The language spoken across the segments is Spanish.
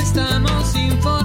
estamos informándote.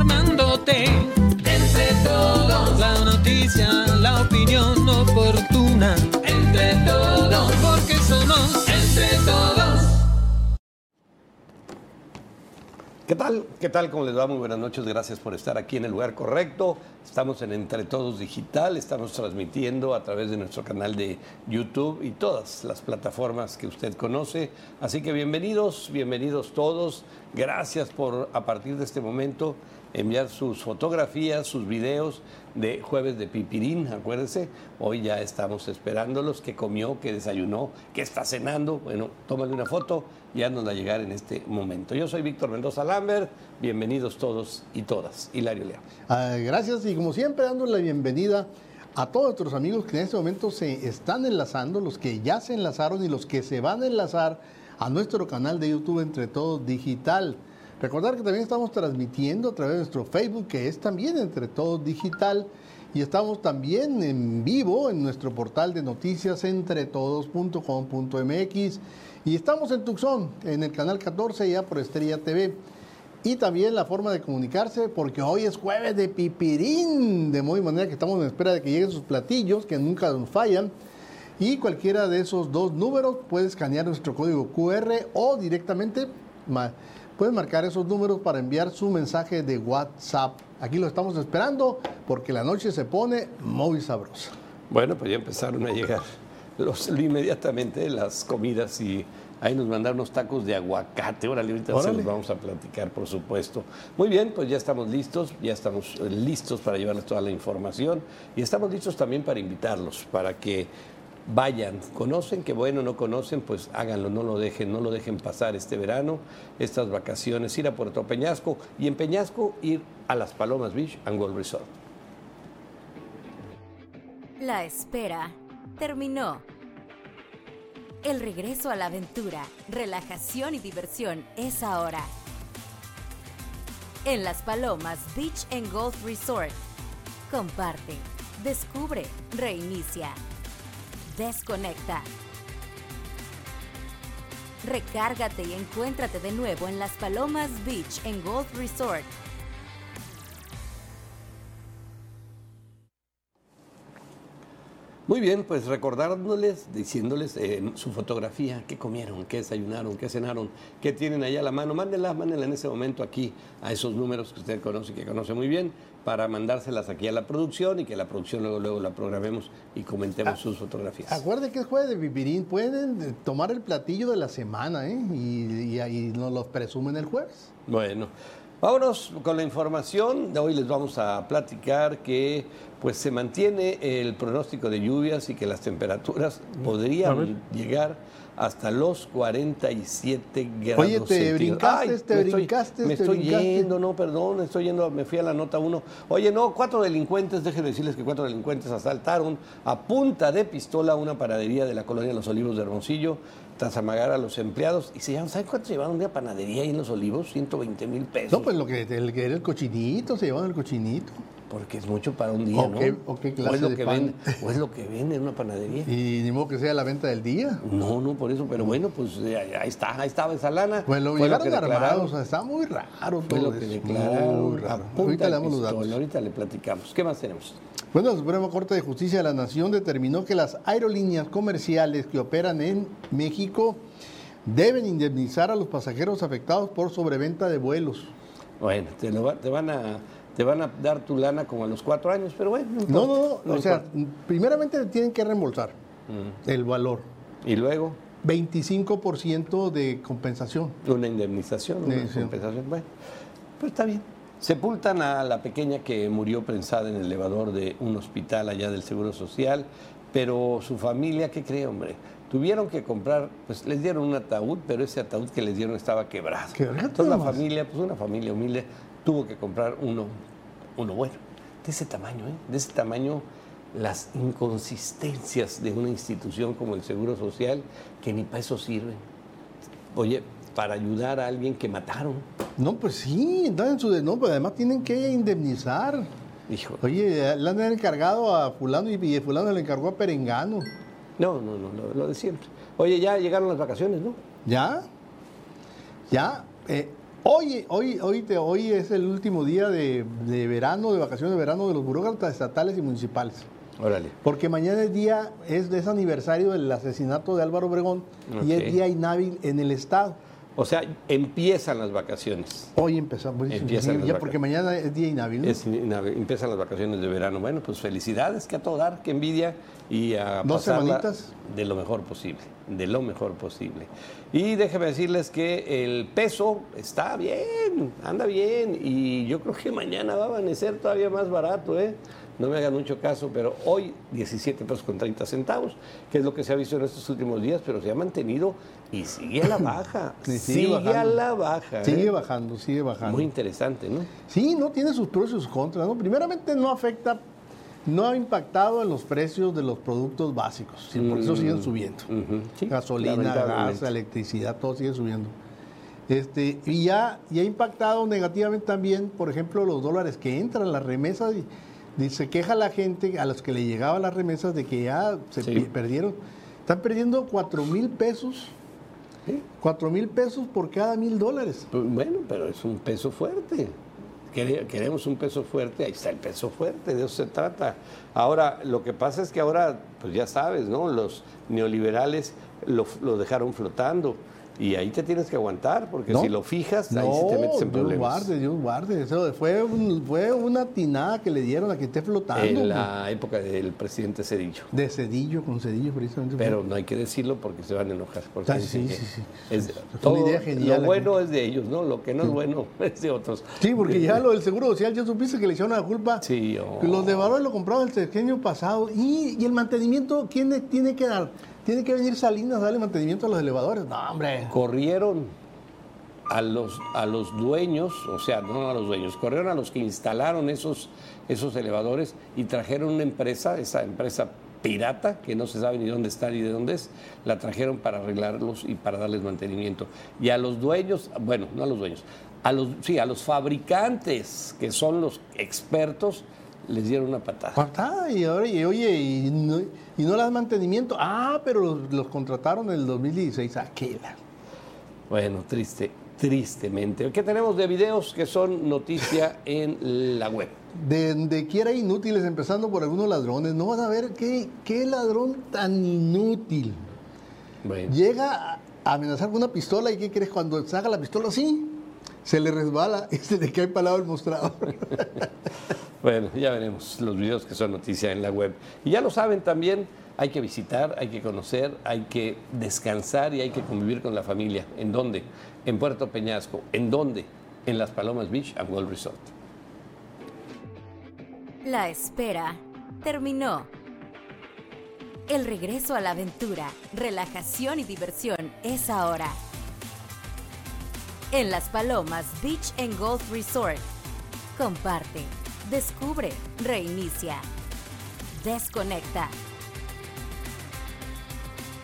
¿Qué tal? ¿Qué tal? ¿Cómo les va? Muy buenas noches. Gracias por estar aquí en el lugar correcto. Estamos en Entre Todos Digital. Estamos transmitiendo a través de nuestro canal de YouTube y todas las plataformas que usted conoce. Así que bienvenidos, bienvenidos todos. Gracias por a partir de este momento enviar sus fotografías, sus videos de jueves de pipirín, acuérdense, hoy ya estamos esperándolos, qué comió, qué desayunó, qué está cenando, bueno, tómale una foto y haznosla llegar en este momento. Yo soy Víctor Mendoza Lambert, bienvenidos todos y todas. Hilario León. Ah, gracias y como siempre dando la bienvenida a todos nuestros amigos que en este momento se están enlazando, los que ya se enlazaron y los que se van a enlazar a nuestro canal de YouTube Entre Todos Digital. Recordar que también estamos transmitiendo a través de nuestro Facebook, que es también Entre Todos Digital, y estamos también en vivo en nuestro portal de noticias entretodos.com.mx y estamos en Tucson, en el canal 14 ya por Estrella TV. Y también la forma de comunicarse, porque hoy es jueves de pipirín, de muy manera que estamos en espera de que lleguen sus platillos, que nunca nos fallan. Y cualquiera de esos dos números puede escanear nuestro código QR o directamente pueden marcar esos números para enviar su mensaje de WhatsApp. Aquí lo estamos esperando porque la noche se pone muy sabrosa. Bueno, pues ya empezaron a llegar los, inmediatamente las comidas y ahí nos mandaron unos tacos de aguacate. Órale, ahorita se los vamos a platicar, por supuesto. Muy bien, pues ya estamos listos, ya estamos listos para llevarles toda la información y estamos listos también para invitarlos, para que vayan, conocen, que bueno, no conocen, pues háganlo, no lo dejen, no lo dejen pasar este verano, estas vacaciones, ir a Puerto Peñasco y en Peñasco ir a las Palomas Beach and Gold Resort. La espera terminó. El regreso a la aventura, relajación y diversión es ahora. En Las Palomas Beach and Golf Resort. Comparte, descubre, reinicia. Desconecta. Recárgate y encuéntrate de nuevo en Las Palomas Beach en Golf Resort. Muy bien, pues recordándoles, diciéndoles eh, su fotografía, qué comieron, qué desayunaron, qué cenaron, qué tienen ahí a la mano, mándenla, mándenla en ese momento aquí a esos números que usted conoce y que conoce muy bien, para mandárselas aquí a la producción y que la producción luego, luego la programemos y comentemos Ah, sus fotografías. Acuérdense que es jueves de pipirín, pueden eh, tomar el platillo de la semana ¿eh? y, y ahí nos los presumen el jueves. Bueno, vámonos con la información. De hoy les vamos a platicar que pues se mantiene el pronóstico de lluvias y que las temperaturas podrían llegar hasta los 47 grados. Oye, te centígrados. brincaste, Ay, te me estoy- brincaste, Me te estoy brincaste. yendo, no, perdón, estoy yendo, me fui a la nota 1. Oye, no, cuatro delincuentes, déjenme decirles que cuatro delincuentes asaltaron a punta de pistola una panadería de la colonia Los Olivos de Hermosillo tras amagar a los empleados. Y se llevan, ¿saben cuánto se llevaron una panadería ahí en Los Olivos? 120 mil pesos. No, pues lo que, el, que era el cochinito, se llevaban el cochinito. Porque es mucho para un día, ¿O ¿no? qué- o qué clase es lo de que pan? vende, o es lo que vende en una panadería. Y ni modo que sea la venta del día. No, no, por eso, pero bueno, pues eh, ahí está, ahí estaba esa lana. Pues lo Fue llegaron armados, o sea, está muy raro Fue todo lo que declararon. muy raro. Ahorita le damos los datos. Ahorita le platicamos. ¿Qué más tenemos? Bueno, la Suprema Corte de Justicia de la Nación determinó que las aerolíneas comerciales que operan en México deben indemnizar a los pasajeros afectados por sobreventa de vuelos. Bueno, te, lo va- te van a te van a dar tu lana como a los cuatro años, pero bueno. No, importa, no, no, o sea, primeramente tienen que reembolsar el valor. Y luego 25% de compensación. una indemnización, una Sí, sí. compensación. Bueno, pues está bien. Sepultan a la pequeña que murió prensada en el elevador de un hospital allá del Seguro Social, pero su familia, ¿qué cree, hombre? Tuvieron que comprar, pues les dieron un ataúd, pero ese ataúd que les dieron estaba quebrado. Quebrado Entonces la familia, pues una familia humilde, tuvo que comprar uno, uno bueno, de ese tamaño, ¿eh? De ese tamaño, las inconsistencias de una institución como el Seguro Social, que ni para eso sirven. Oye, para ayudar a alguien que mataron. No, pues sí, dan en su no, pero además tienen que indemnizar. Hijo. Oye, le han encargado a fulano y, y fulano le encargó a Perengano. No, no, no, lo, lo de siempre. Oye, ya llegaron las vacaciones, ¿no? ¿Ya? Ya, eh, Hoy, hoy, hoy, te- hoy es el último día de, de verano, de vacaciones de verano de los burócratas estatales y municipales. Órale. Porque mañana es día, es, es aniversario del asesinato de Álvaro Obregón y es día inhábil en el Estado. O sea, empiezan las vacaciones. Hoy empezamos. Empiezan las ya vaca- porque mañana es día inhábil. ¿no? Es- empiezan las vacaciones de verano. Bueno, pues felicidades, que a todo dar, que envidia y a Dos semanitas. de lo mejor posible, de lo mejor posible. Y déjeme decirles que el peso está bien, anda bien y yo creo que mañana va a amanecer todavía más barato, ¿eh? No me hagan mucho caso, pero hoy 17 pesos con 30 centavos, que es lo que se ha visto en estos últimos días, pero se ha mantenido y sigue a la baja. Sigue sigue a la baja. Sigue ¿eh? bajando, sigue bajando. Muy interesante, ¿no? Sí, no tiene sus pros y sus contras. ¿no? Primeramente no afecta, no ha impactado en los precios de los productos básicos, sí, por eso siguen subiendo. Mm, sí, Gasolina, gas, electricidad, todo sigue subiendo. Este, y ya y ha impactado negativamente también, por ejemplo, los dólares que entran, las remesas. Y, y se queja la gente a los que le llegaban las remesas de que ya se Sí. perdieron. Están perdiendo 4 mil pesos. 4 mil pesos por cada mil dólares. Pues, Bueno, pero es un peso fuerte. Quere- Queremos un peso fuerte, ahí está el peso fuerte, de eso se trata. Ahora, lo que pasa es que ahora, pues ya sabes, ¿no? Los neoliberales lo, lo dejaron flotando y ahí te tienes que aguantar, porque ¿No? si lo fijas, ahí sí te metes en Dios problemas. guarde, Dios guarde. Eso fue, un- fue una tinada que le dieron a que esté flotando. En la época del presidente Cedillo. De Cedillo, con Cedillo precisamente. Pero no hay que decirlo porque se van a enojar. Porque Ah, sí, sí, sí. es- todo una idea genial lo bueno es de ellos, ¿no? Lo que no es bueno es de otros. Sí, porque ya lo del Seguro Social, ya supiste que le echaron la culpa. Sí, oh. Los de valores lo compraron el sexenio pasado. Y, y el mantenimiento, ¿quién tiene que dar? Tiene que venir Salinas a darle mantenimiento a los elevadores. No, hombre. corrieron a los, a los dueños, o sea, no a los dueños, corrieron a los que instalaron esos, esos elevadores y trajeron una empresa, esa empresa pirata, que no se sabe ni dónde está ni de dónde es, la trajeron para arreglarlos y para darles mantenimiento. Y a los dueños, bueno, no a los dueños, a los, sí, a los fabricantes, que son los expertos, les dieron una patada. Patada, y ahora, y oye, y no, y no le dan mantenimiento. Ah, pero los, los contrataron en el 2016. ¿A qué? la- Bueno, triste, tristemente. ¿Qué tenemos de videos que son noticia en la web? De donde quiera inútiles, empezando por algunos ladrones. No van a ver qué, qué ladrón tan inútil. Bueno. Llega a amenazar con una pistola y ¿qué crees? Cuando saca la pistola así, se le resbala y se le cae para lado el mostrador. Bueno, ya veremos los videos que son noticia en la web. Y ya lo saben también, hay que visitar, hay que conocer, hay que descansar y hay que convivir con la familia. ¿En dónde? En Puerto Peñasco. ¿En dónde? En Las Palomas Beach and World Resort. La espera terminó. El regreso a la aventura, relajación y diversión es ahora. En Las Palomas Beach and Golf Resort. Comparte, descubre, reinicia, desconecta.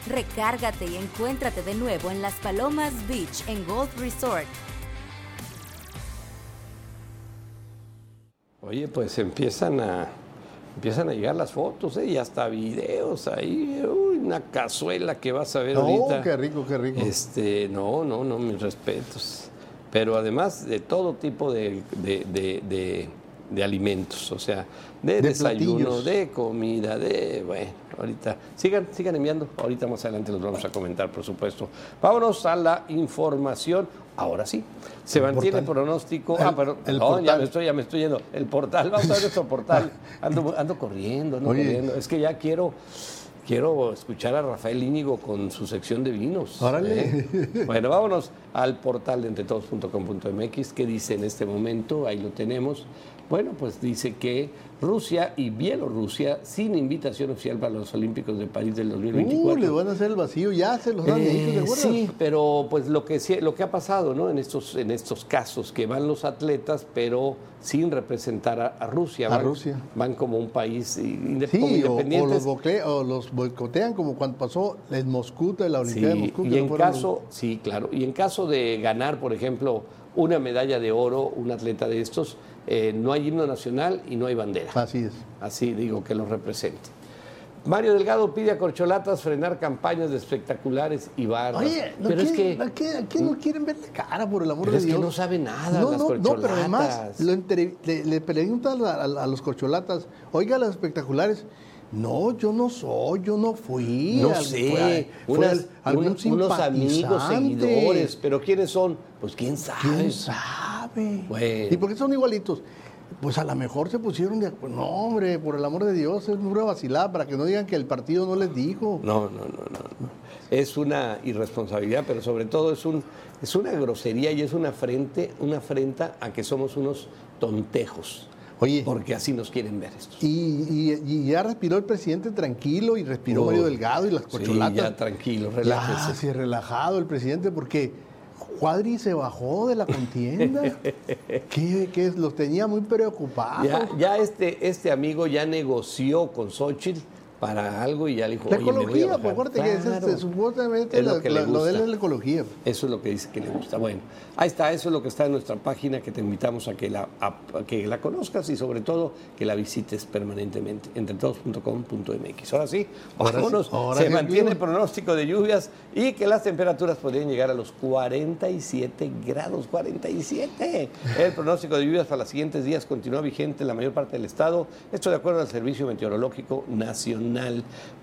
Recárgate y encuéntrate de nuevo en Las Palomas Beach and Golf Resort. Oye, pues empiezan a, empiezan a llegar las fotos ¿eh? y hasta videos ahí. Uy, una cazuela que vas a ver No, ahorita. qué rico, qué rico. Este, no, no, no, mis respetos. Pero además de todo tipo de, de- de- de- de alimentos, o sea, de, De desayuno, platillos. de comida, de, bueno, ahorita, sigan, sigan enviando, ahorita más adelante los vamos a comentar, por supuesto. Vámonos a la información. Ahora sí, se El mantiene portal. pronóstico. El- ah, pero el no, ya portal. me estoy, ya me estoy yendo. El portal, vamos a ver nuestro portal. Ando, ando corriendo, ando Oye. corriendo. Es que ya quiero, quiero escuchar a Rafael Íñigo con su sección de vinos. Órale. ¿eh? Bueno, vámonos al portal de entretodos.com.mx. ¿Qué dice en este momento? Ahí lo tenemos. Bueno, pues dice que Rusia y Bielorrusia, sin invitación oficial para los Olímpicos de París del 2024. Uh, le van a hacer el vacío, ya se los han Eh, hecho, ¿te acuerdas? sí, pero pues lo que lo que ha pasado, ¿no? En estos en estos casos que van los atletas, pero sin representar a, a Rusia, A van, Rusia. van como un país inde- como Sí, o, los bocle- o los boicotean como cuando pasó en Moscú, en la Olimpiada de Sí, Moscú. que y no en los- caso, sí, claro, y en caso de ganar, por ejemplo, una medalla de oro, un atleta de estos, eh, no hay himno nacional y no hay bandera. Así es. Así digo que lo represente. Mario Delgado pide a Corcholatas frenar campañas de espectaculares y barras. Oye, no pero es que, ¿a qué, no quieren ver la cara, por el amor pero de es que Dios? no sabe nada No, las no, no, pero además corcholatas. lo entre- le, le preguntan a, a- a los corcholatas, oiga, las espectaculares, no, yo no soy, yo no fui. no sé, fue- fue unas- al- algún un- unos amigos, seguidores, pero ¿quiénes son? Pues quién sabe. ¿Quién sabe? Bueno. ¿Y por qué son igualitos? Pues a lo mejor se pusieron de acuerdo. No, hombre, por el amor de Dios, es pura vacilada para que no digan que el partido no les dijo. No, no, no, no, no. Es una irresponsabilidad, pero sobre todo es un es una grosería y es una frente, una afrenta a que somos unos tontejos. Oye. Porque así nos quieren ver estos. Y, y- y ya respiró el presidente tranquilo y respiró Uy, Mario Delgado y las sí, corcholatas. ya tranquilo, Ya, relájese. sí, relajado el presidente porque Cuadri se bajó de la contienda. que, que los tenía muy preocupados. Ya, ya este, este amigo ya negoció con Xochitl para algo y ya le dijo, La "Oye, me voy a ecología, bajar". pues acuérdate que Claro. supuestamente Es lo la- que le la- lo de él gusta. es la ecología. Eso es lo que dice que le gusta. Bueno, ahí está, eso es lo que está en nuestra página, que te invitamos a que la, a- a que la conozcas y sobre todo que la visites permanentemente, entretodos.com.mx. Ahora sí, Ahora sí, vámonos. ahora Se sí, mantiene el pronóstico de lluvias y que las temperaturas podrían llegar a los 47 grados, 47. El pronóstico de lluvias para los siguientes días continúa vigente en la mayor parte del estado, esto de acuerdo al Servicio Meteorológico Nacional.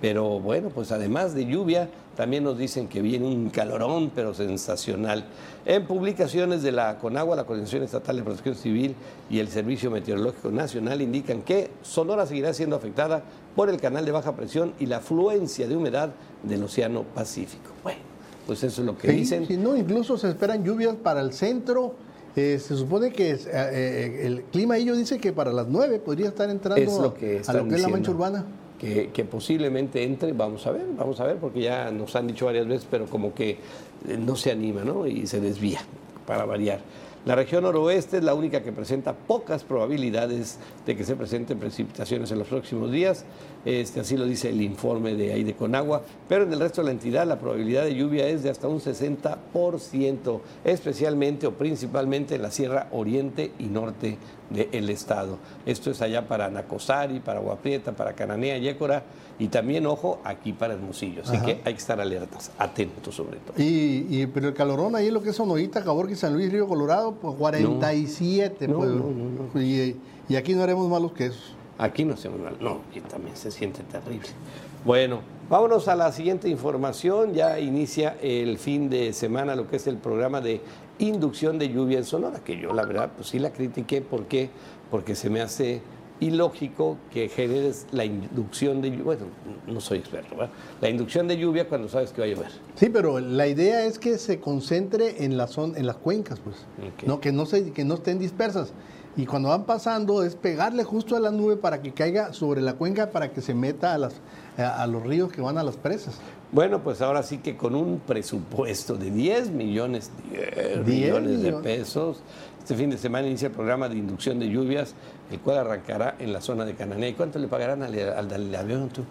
Pero bueno, pues además de lluvia, también nos dicen que viene un calorón, pero sensacional. En publicaciones de la CONAGUA, la Coordinación Estatal de Protección Civil y el Servicio Meteorológico Nacional indican que Sonora seguirá siendo afectada por el canal de baja presión y la afluencia de humedad del Océano Pacífico. Bueno, pues eso es lo que Sí, dicen. sí, no, incluso se esperan lluvias para el centro. Eh, se supone que es, eh, eh, el clima ellos dice que para las 9 podría estar entrando Es lo a- que a están lo que es la mancha urbana. Que, posiblemente entre, vamos a ver, vamos a ver, porque ya nos han dicho varias veces, pero como que eh, no se anima, ¿no? Y se desvía, para variar. La región noroeste es la única que presenta pocas probabilidades de que se presenten precipitaciones en los próximos días. Este, así lo dice el informe de ahí de Conagua. Pero en el resto de la entidad la probabilidad de lluvia es de hasta un 60%, especialmente o principalmente en la Sierra Oriente y Norte del estado. Esto es allá para Nacosari, para Guaprieta, para Cananea, Yécora y también, ojo, aquí para Hermosillo. Así Ajá. que hay que estar alertas, atentos sobre todo. Y, y- pero el calorón ahí lo que es Sonorita, Caborca y San Luis, Río Colorado, pues 47. No, pues, no, no, Y, y aquí no haremos malos que esos. Aquí no se mal, no, aquí también se siente terrible. Bueno, vámonos a la siguiente información. Ya inicia el fin de semana lo que es el programa de inducción de lluvia en Sonora, que yo la verdad pues sí la critiqué. ¿Por qué? Porque se me hace ilógico que generes la inducción de lluvia. Bueno, no soy experto, ¿verdad? La inducción de lluvia cuando sabes que va a llover. Sí, pero la idea es que se concentre en, la en las cuencas, pues. No, que, no se, que no estén dispersas. Y cuando van pasando es pegarle justo a la nube para que caiga sobre la cuenca para que se meta a, las, a, a los ríos que van a las presas. Bueno, pues ahora sí que con un presupuesto de 10 millones, 10 10 millones de pesos, este fin de semana inicia el programa de inducción de lluvias, el cual arrancará en la zona de Cananea. ¿Y cuánto le pagarán al, al del avión tú?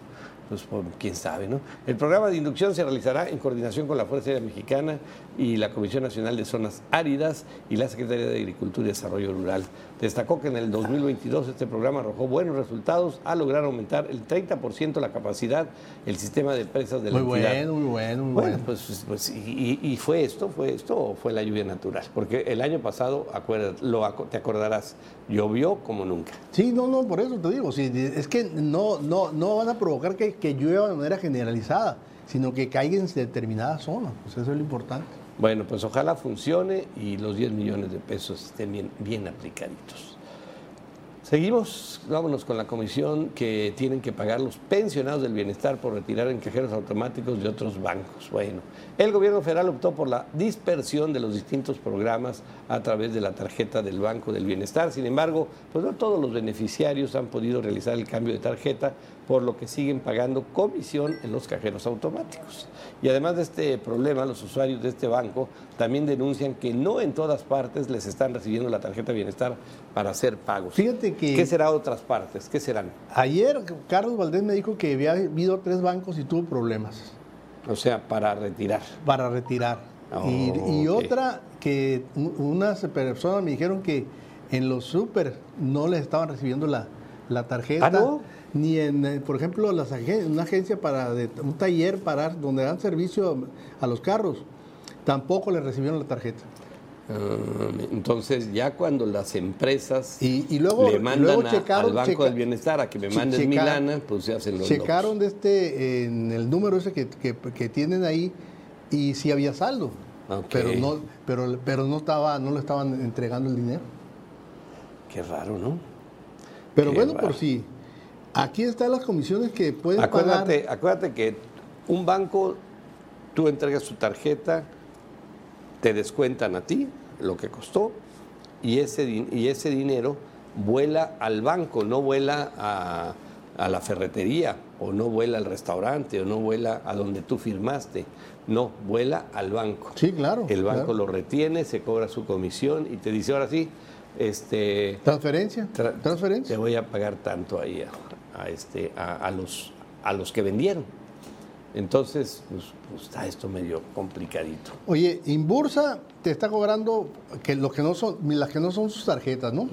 Pues por quién sabe, ¿no? El programa de inducción se realizará en coordinación con la Fuerza Aérea Mexicana y la Comisión Nacional de Zonas Áridas y la Secretaría de Agricultura y Desarrollo Rural. Destacó que en el 2022 este programa arrojó buenos resultados al lograr aumentar el 30% la capacidad, el sistema de presas de la Muy entidad. bueno, muy bueno, muy Bueno, bueno. pues, pues, pues, y, fue esto, fue esto o fue la lluvia natural, porque el año pasado, acuérdate, lo, te acordarás, llovió como nunca. Sí, no, no, por eso te digo. sí, es que no, no, no van a provocar que, que llueva de manera generalizada, sino que caiga en determinadas zonas. Pues eso es lo importante. Bueno, pues ojalá funcione y los 10 millones de pesos estén bien, bien aplicaditos. Seguimos, vámonos con la comisión que tienen que pagar los pensionados del bienestar por retirar en cajeros automáticos de otros bancos. Bueno, el gobierno federal optó por la dispersión de los distintos programas a través de la tarjeta del Banco del Bienestar. Sin embargo, pues no todos los beneficiarios han podido realizar el cambio de tarjeta, por lo que siguen pagando comisión en los cajeros automáticos. Y además de este problema, los usuarios de este banco también denuncian que no en todas partes les están recibiendo la tarjeta de bienestar para hacer pagos. Fíjate que- ¿Qué será otras partes? ¿Qué serán? Ayer Carlos Valdés me dijo que había habido tres bancos y tuvo problemas O sea, para retirar. para retirar. Oh, y, otra que unas personas me dijeron que en los súper no les estaban recibiendo la, la tarjeta. ¿Ah, no? Ni en, eh, por ejemplo, las agen- una agencia para de- un taller para donde dan servicio a los carros. Tampoco le recibieron la tarjeta. Ah, entonces, ya cuando las empresas Y, y luego, le mandan luego a- checaron, al Banco checa- del Bienestar a que me che- mandes mi checa- lana, pues se hacen los checaron de este en el número ese que, que- que tienen ahí y sí había saldo. Pero no, pero, pero no estaba, no le estaban entregando el dinero. Qué raro, ¿no? Pero Qué bueno, raro. por si aquí están las comisiones que puedes Acuérdate, pagar. acuérdate que un banco, tú entregas tu tarjeta, te descuentan a ti lo que costó y ese, y ese dinero vuela al banco, no vuela a, a la ferretería o no vuela al restaurante o no vuela a donde tú firmaste, no, vuela al banco. Sí, claro. El banco claro. lo retiene, se cobra su comisión y te dice, ahora sí, este, Transferencia. Tra- transferencia. Te voy a pagar tanto ahí a, a este, a, a los, a los que vendieron. Entonces, pues, pues, está esto medio complicadito. Oye, Inbursa te está cobrando que lo que no son, las que no son sus tarjetas, ¿no?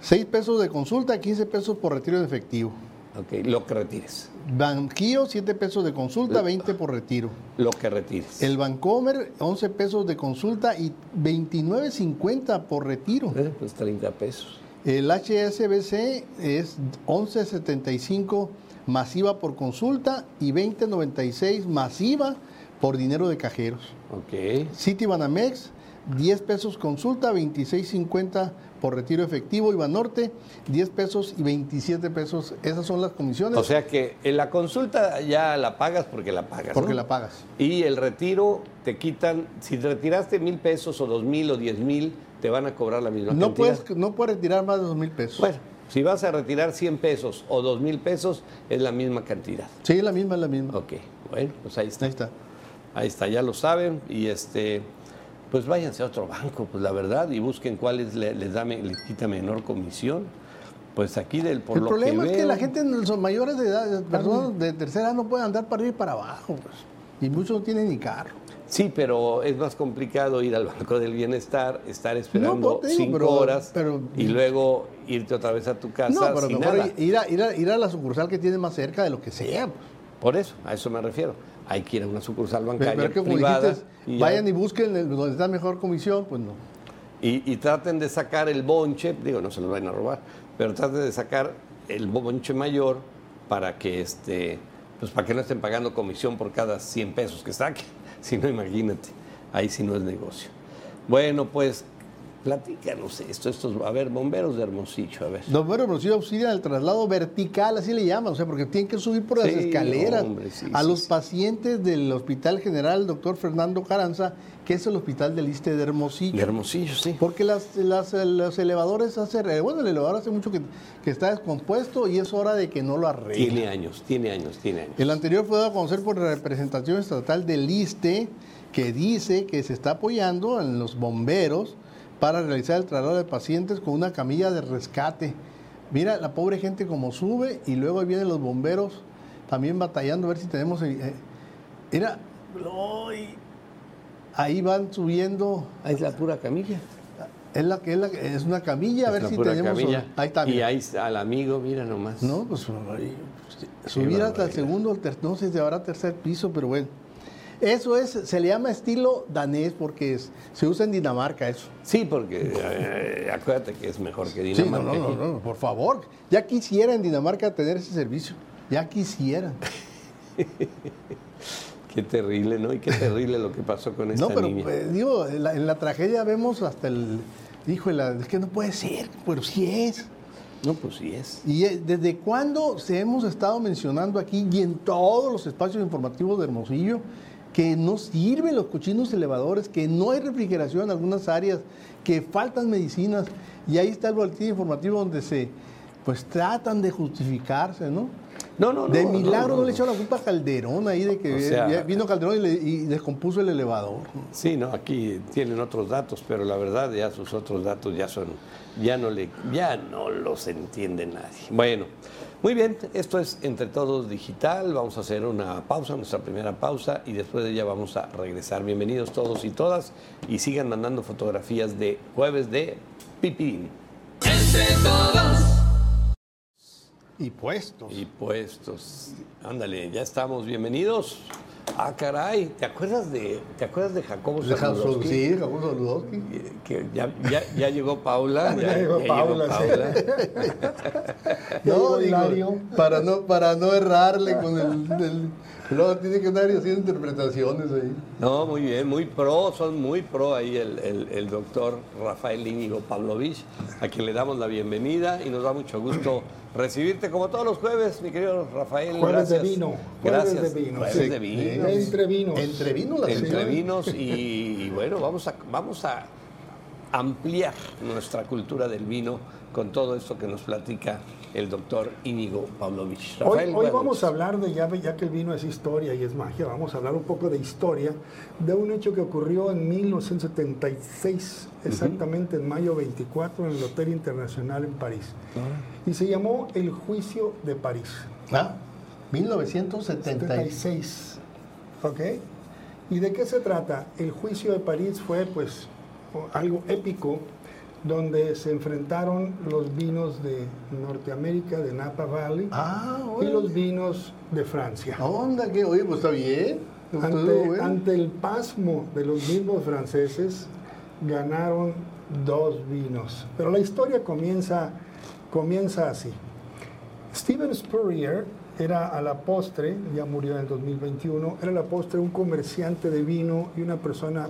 6 pesos de consulta, 15 pesos por retiro de efectivo. Ok, lo que retires. Banquillo, 7 pesos de consulta, 20 por retiro. Lo que retires. El Bancomer, 11 pesos de consulta y 29.50 por retiro. Eh, Pues 30 pesos. El HSBC es 11.75 masiva por consulta y 20.96 masiva por dinero de cajeros. Ok. City Banamex, 10 pesos consulta, 26.50 por retiro efectivo. Y Banorte, 10 pesos y 27 pesos. Esas son las comisiones O sea que en la consulta ya la pagas porque la pagas. porque ¿no? la pagas. Y el retiro te quitan, si te retiraste mil pesos o dos mil o diez mil, te van a cobrar la misma No cantidad. puedes, no puedes retirar más de 2 mil pesos. Bueno, si vas a retirar 100 pesos o 2 mil pesos, es la misma cantidad. Sí, es la misma, es la misma. Ok, bueno, pues ahí está. Ahí está. Ahí está, ya lo saben. Y este, pues váyanse a otro banco, pues la verdad, y busquen cuáles le- les, da, les quita menor comisión. Pues aquí del por El lo problema que es que la veo- gente, son mayores de edad, personas de tercera edad no pueden andar para arriba y para abajo. pues. Y muchos no tienen ni carro. Sí, pero es más complicado ir al Banco del Bienestar, estar esperando pues, digo, cinco pero- horas pero- y luego irte otra vez a tu casa No, pero sin mejor nada. ir a, ir, a, ir a la sucursal que tiene más cerca de lo que sea. pues. Por eso, a eso me refiero. Hay que ir a una sucursal bancaria pero que privada dijiste, y, ya- vayan y busquen el- donde está mejor comisión, pues no. y- y traten de sacar el bonche, digo, no se los vayan a robar, pero traten de sacar el bonche mayor para que este, pues para que no estén pagando comisión por cada 100 pesos que saquen. Si no, imagínate, ahí sí no es negocio. Bueno, pues platícanos esto, estos, a ver, bomberos de Hermosillo, a ver. Los buenos Hermosillo auxilian el traslado vertical, así le llaman, o sea, porque tienen que subir por las Sí, escaleras hombre, sí, a sí, los pacientes del Hospital General Doctor Fernando Caranza, que es el hospital del Iste de Hermosillo. De Hermosillo, sí. Porque las, las- los elevadores hace, eh, bueno, el elevador hace mucho que, que está descompuesto y es hora de que no lo arregle. Tiene años, tiene años, tiene años. El anterior fue dado a conocer por la representación estatal del ISTE, que dice que se está apoyando en los bomberos para realizar el traslado de pacientes con una camilla de rescate. Mira, la pobre gente como sube y luego ahí vienen los bomberos también batallando a ver si tenemos... eh, eh, mira, ¡ay! ahí van subiendo, Ah, es la pura camilla. es, la, que- es, la que- es una camilla, a Es ver la si pura tenemos... camilla. Ahí está, Y ahí está al amigo, mira nomás. No, pues ay, subir hasta el segundo, el ter- no sé si habrá tercer piso, pero bueno. Eso es, se le llama estilo danés porque es- se usa en Dinamarca eso. Sí, porque eh, acuérdate que es mejor que Sí, no, Dinamarca. no, no, no, por favor. Ya quisiera en Dinamarca tener ese servicio. Ya quisiera. Qué terrible, ¿no? Y qué terrible lo que pasó con esta No, pero niña. eh, digo, en la, en la tragedia vemos hasta el. Híjole, es que no puede ser, pero sí es. No, pues sí es. ¿Y eh, desde cuándo se hemos estado mencionando aquí y en todos los espacios informativos de Hermosillo que no sirven los cochinos elevadores, que no hay refrigeración en algunas áreas, que faltan medicinas? Y ahí está el boletín informativo donde se pues tratan de justificarse, ¿no? No, no, no. de milagro no, le echó la culpa a Calderón ahí de que O sea- vino Calderón y, le- y descompuso el elevador. Sí, no, aquí tienen otros datos, pero la verdad ya sus otros datos ya son, ya no le, ya no los entiende nadie. Bueno, muy bien, esto es Entre Todos Digital, vamos a hacer una pausa, nuestra primera pausa, y después de ella vamos a regresar. Bienvenidos todos y todas, y sigan mandando fotografías de jueves de Pipín. Entre todos, Y puestos. Y puestos. Ándale, ya estamos. Bienvenidos. Ah, caray, ¿te acuerdas de, ¿te acuerdas de Jacobo De? Sí, Jacobo Zabludowski. Que ya, ya, ya llegó Paula. Ya llegó Paula, sí. No, llegó digo, para no, para no errarle con el, el- Luego tiene que andar haciendo interpretaciones ahí. No, muy bien, muy pro, son muy pro ahí el, el- el doctor Rafael Íñigo Pavlovich, a quien le damos la bienvenida y nos da mucho gusto recibirte como todos los jueves, mi querido Rafael. Jueves de gracias. jueves Gracias. de vino, Jueves sí. de vino. Entre vinos. Entre vino la Entre señora. vinos y, y bueno, vamos a, vamos a ampliar nuestra cultura del vino con todo esto que nos platica el doctor Íñigo Pavlovich. Hoy, Rafael, hoy vamos a hablar de, ya, ya que el vino es historia y es magia, vamos a hablar un poco de historia, de un hecho que ocurrió en 1976, exactamente en mayo 24, en el Hotel Internacional en París. Y se llamó el Juicio de París. Ah, 1970. 76. ¿Ok? ¿Y de qué se trata? El juicio de París fue pues algo épico donde se enfrentaron los vinos de Norteamérica, de Napa Valley, Ah, y los vinos de Francia. Onda, que oye, pues está bien. Bueno. ante el pasmo de los mismos franceses, ganaron dos vinos. Pero la historia comienza, comienza así. Steven Spurrier era a la postre, ya murió en el 2021, era a la postre un comerciante de vino y una persona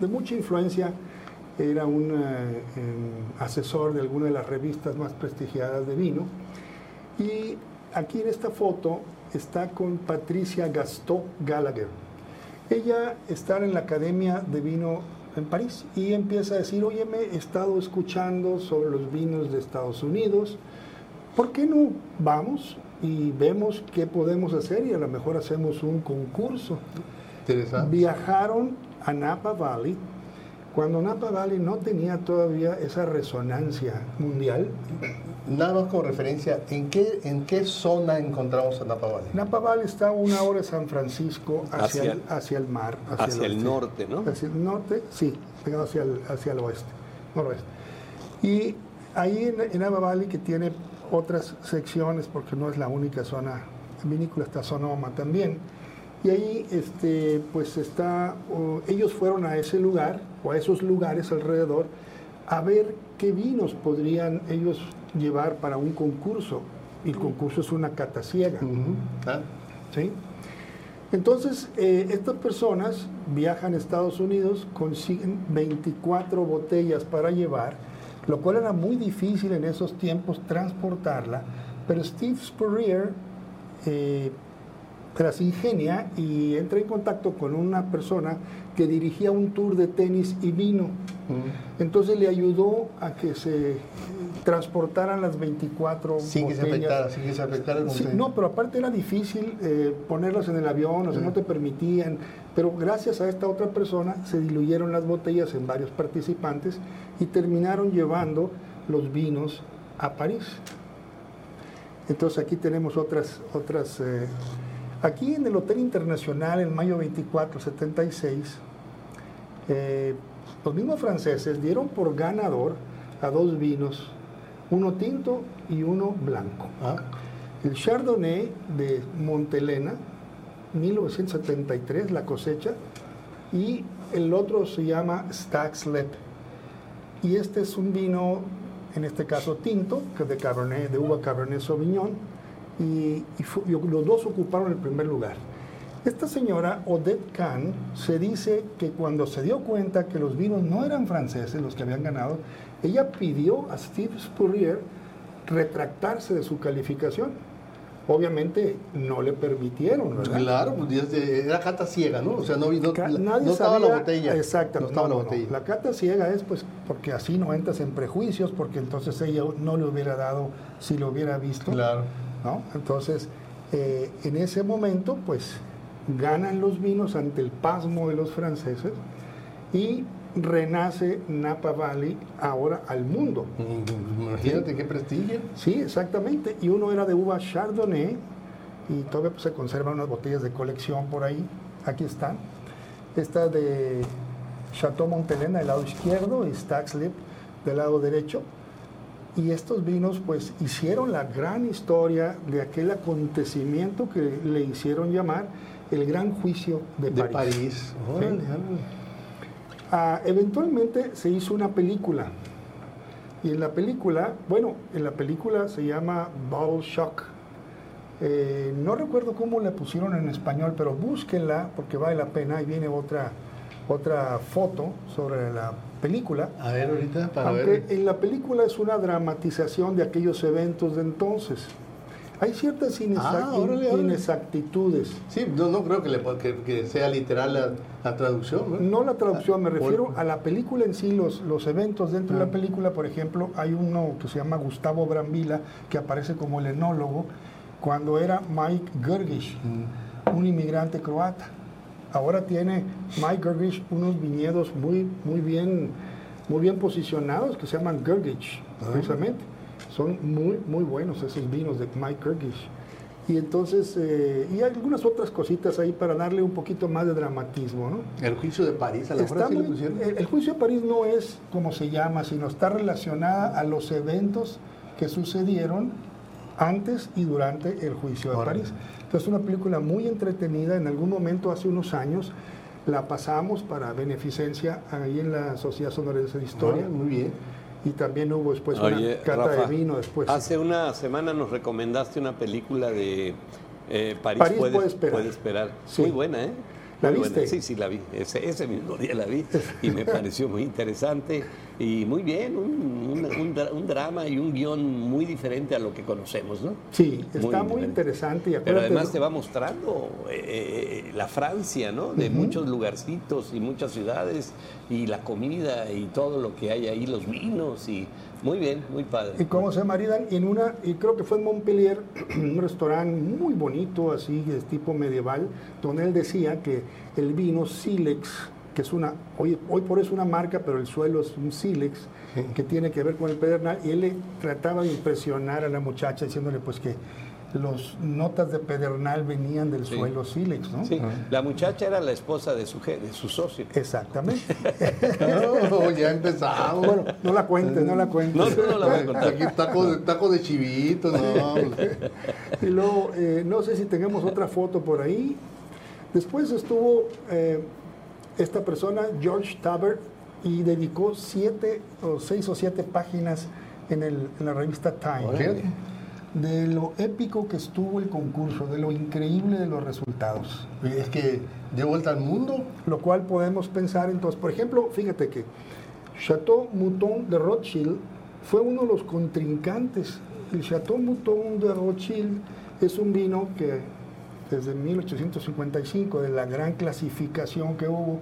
de mucha influencia. Era un eh, em, asesor de alguna de las revistas más prestigiadas de vino. Y aquí en esta foto está con Patricia Gaston Gallagher. Ella está en la Academia de Vino en París y empieza a decir, oye, me he estado escuchando sobre los vinos de Estados Unidos, ¿por qué no vamos y vemos qué podemos hacer y a lo mejor hacemos un concurso? Interesante. Viajaron a Napa Valley cuando Napa Valley no tenía todavía esa resonancia mundial. Nada más como referencia, ¿en qué, ¿en qué zona encontramos a Napa Valley? Napa Valley está a una hora de San Francisco hacia, Hacia- el, hacia el mar. hacia el norte, ¿no? Hacia el norte, sí, pegado hacia el, hacia el oeste, noroeste. Y ahí en, en Napa Valley, que tiene otras secciones, porque no es la única zona vinícola, está Sonoma también. Y ahí, este, pues está, ellos fueron a ese lugar, o a esos lugares alrededor, a ver qué vinos podrían ellos llevar para un concurso. Y el concurso es una cata ciega. Ah, ¿sí? Entonces, eh, estas personas viajan a Estados Unidos, consiguen 24 botellas para llevar, lo cual era muy difícil en esos tiempos transportarla, pero Steve Spurrier eh, se las ingenia y entra en contacto con una persona que dirigía un tour de tenis y vino. ujú. Entonces le ayudó a que se transportaran las 24 Sin que se botellas. afectara, sin que se afectara el Sí, no, pero aparte era difícil eh, ponerlas en el avión, o sea, no te permitían. Pero gracias a esta otra persona se diluyeron las botellas en varios participantes y terminaron llevando los vinos a París. Entonces aquí tenemos otras, otras. eh, aquí en el Hotel Internacional en mayo 24, 76, eh, los mismos franceses dieron por ganador a dos vinos, uno tinto y uno blanco. Ah, El Chardonnay de Montelena, 1973, la cosecha, y el otro se llama Stags Lep. Y este es un vino, en este caso tinto, que es de Cabernet, de uva Cabernet Sauvignon, y, y los dos ocuparon el primer lugar. Esta señora, Odette Kahn, se dice que cuando se dio cuenta que los vinos no eran franceses los que habían ganado, ella pidió a Steve Spurrier retractarse de su calificación. Obviamente no le permitieron, ¿verdad? claro, pues era cata ciega, ¿no? O sea, no, no, Ca- Nadie no estaba sabía- la botella. Exacto. No estaba la botella. La cata ciega es pues porque así no entras en prejuicios, porque entonces ella no le hubiera dado si lo hubiera visto. Claro. ¿No? Entonces, eh, en ese momento, pues ganan los vinos ante el pasmo de los franceses y renace Napa Valley ahora al mundo. Mm, Imagínate qué prestigio. Sí, exactamente. Y uno era de uva Chardonnay y todavía pues, se conservan unas botellas de colección por ahí. Aquí están. Esta de Chateau Montelena del lado izquierdo y Stags Lip del lado derecho. Y estos vinos pues hicieron la gran historia de aquel acontecimiento que le hicieron llamar el Gran Juicio de, De París. París. Sí. Órale, órale. Ah, eventualmente se hizo una película. Y en la película, bueno, en la película se llama Bottle Shock. Eh, no recuerdo cómo la pusieron en español, pero búsquenla porque vale la pena. Ahí viene otra, otra foto sobre la película. A ver, ahorita para Aunque ver. en la película es una dramatización de aquellos eventos de entonces. Hay ciertas Ah, órale, órale. inexactitudes. Sí, no, no creo que, le, pon- que, que sea literal la, la traducción. ¿no? No la traducción, me Ah, refiero a la película en sí, los, los eventos dentro de Ah. la película, por ejemplo, hay uno que se llama Gustavo Brambila, que aparece como el enólogo, cuando era Mike Gergish, Mm. un inmigrante croata. Ahora tiene Mike Gergish unos viñedos muy, muy, bien, muy bien posicionados que se llaman Gergish, Ah. precisamente. Son muy, muy buenos esos vinos de Mike Gergish. Y entonces, eh, y hay algunas otras cositas ahí para darle un poquito más de dramatismo, ¿no? El juicio de París, a le muy- pusieron. el, el juicio de París no es como se llama, sino está relacionada a los eventos que sucedieron antes y durante el juicio de. París. Entonces es una película muy entretenida, en algún momento hace unos años la pasamos para beneficencia ahí en la Sociedad Sonorense de Historia Ah, muy bien. y también hubo después Oye, una cata Rafa, de vino después. Hace una semana nos recomendaste una película de eh, París, París puede, puede esperar. puede esperar. Sí. Muy buena, ¿eh? ¿La viste? buena. Sí, sí, la vi. Ese, ese mismo día la vi y me pareció muy interesante y muy bien. Un, un- un dra- un drama y un guion muy diferente a lo que conocemos, ¿no? sí, está muy, interesante y Pero además te va mostrando eh, eh, la Francia, ¿no? De muchos lugarcitos y muchas ciudades y la comida y todo lo que hay ahí, los vinos y muy bien, muy padre. Y cómo se maridan en una, y creo que fue en Montpellier, un restaurante muy bonito, así, de tipo medieval, donde él decía que el vino Silex, que es una, hoy, hoy por eso es una marca, pero el suelo es un Silex, que tiene que ver con el pedernal, y él le trataba de impresionar a la muchacha diciéndole pues que los notas de pedernal venían del Sí. suelo Silex, ¿no? Sí, la muchacha era la esposa de su, de su socio. Exactamente. No, ya empezamos. bueno, no la cuentes, no la cuentes. No, no, no la voy a contar. Aquí taco de, taco de chivito, no. Y luego, eh, no sé si tengamos otra foto por ahí. Después estuvo eh, esta persona, George Tabert, y dedicó siete o seis o siete páginas en, el- en la revista Time. Órale. De lo épico que estuvo el concurso, de lo increíble de los resultados. Es que dio vuelta al mundo. Lo cual podemos pensar entonces, por ejemplo, fíjate que Chateau Mouton de Rothschild fue uno de los contrincantes. El Chateau Mouton de Rothschild es un vino que desde 1855, de la gran clasificación que hubo,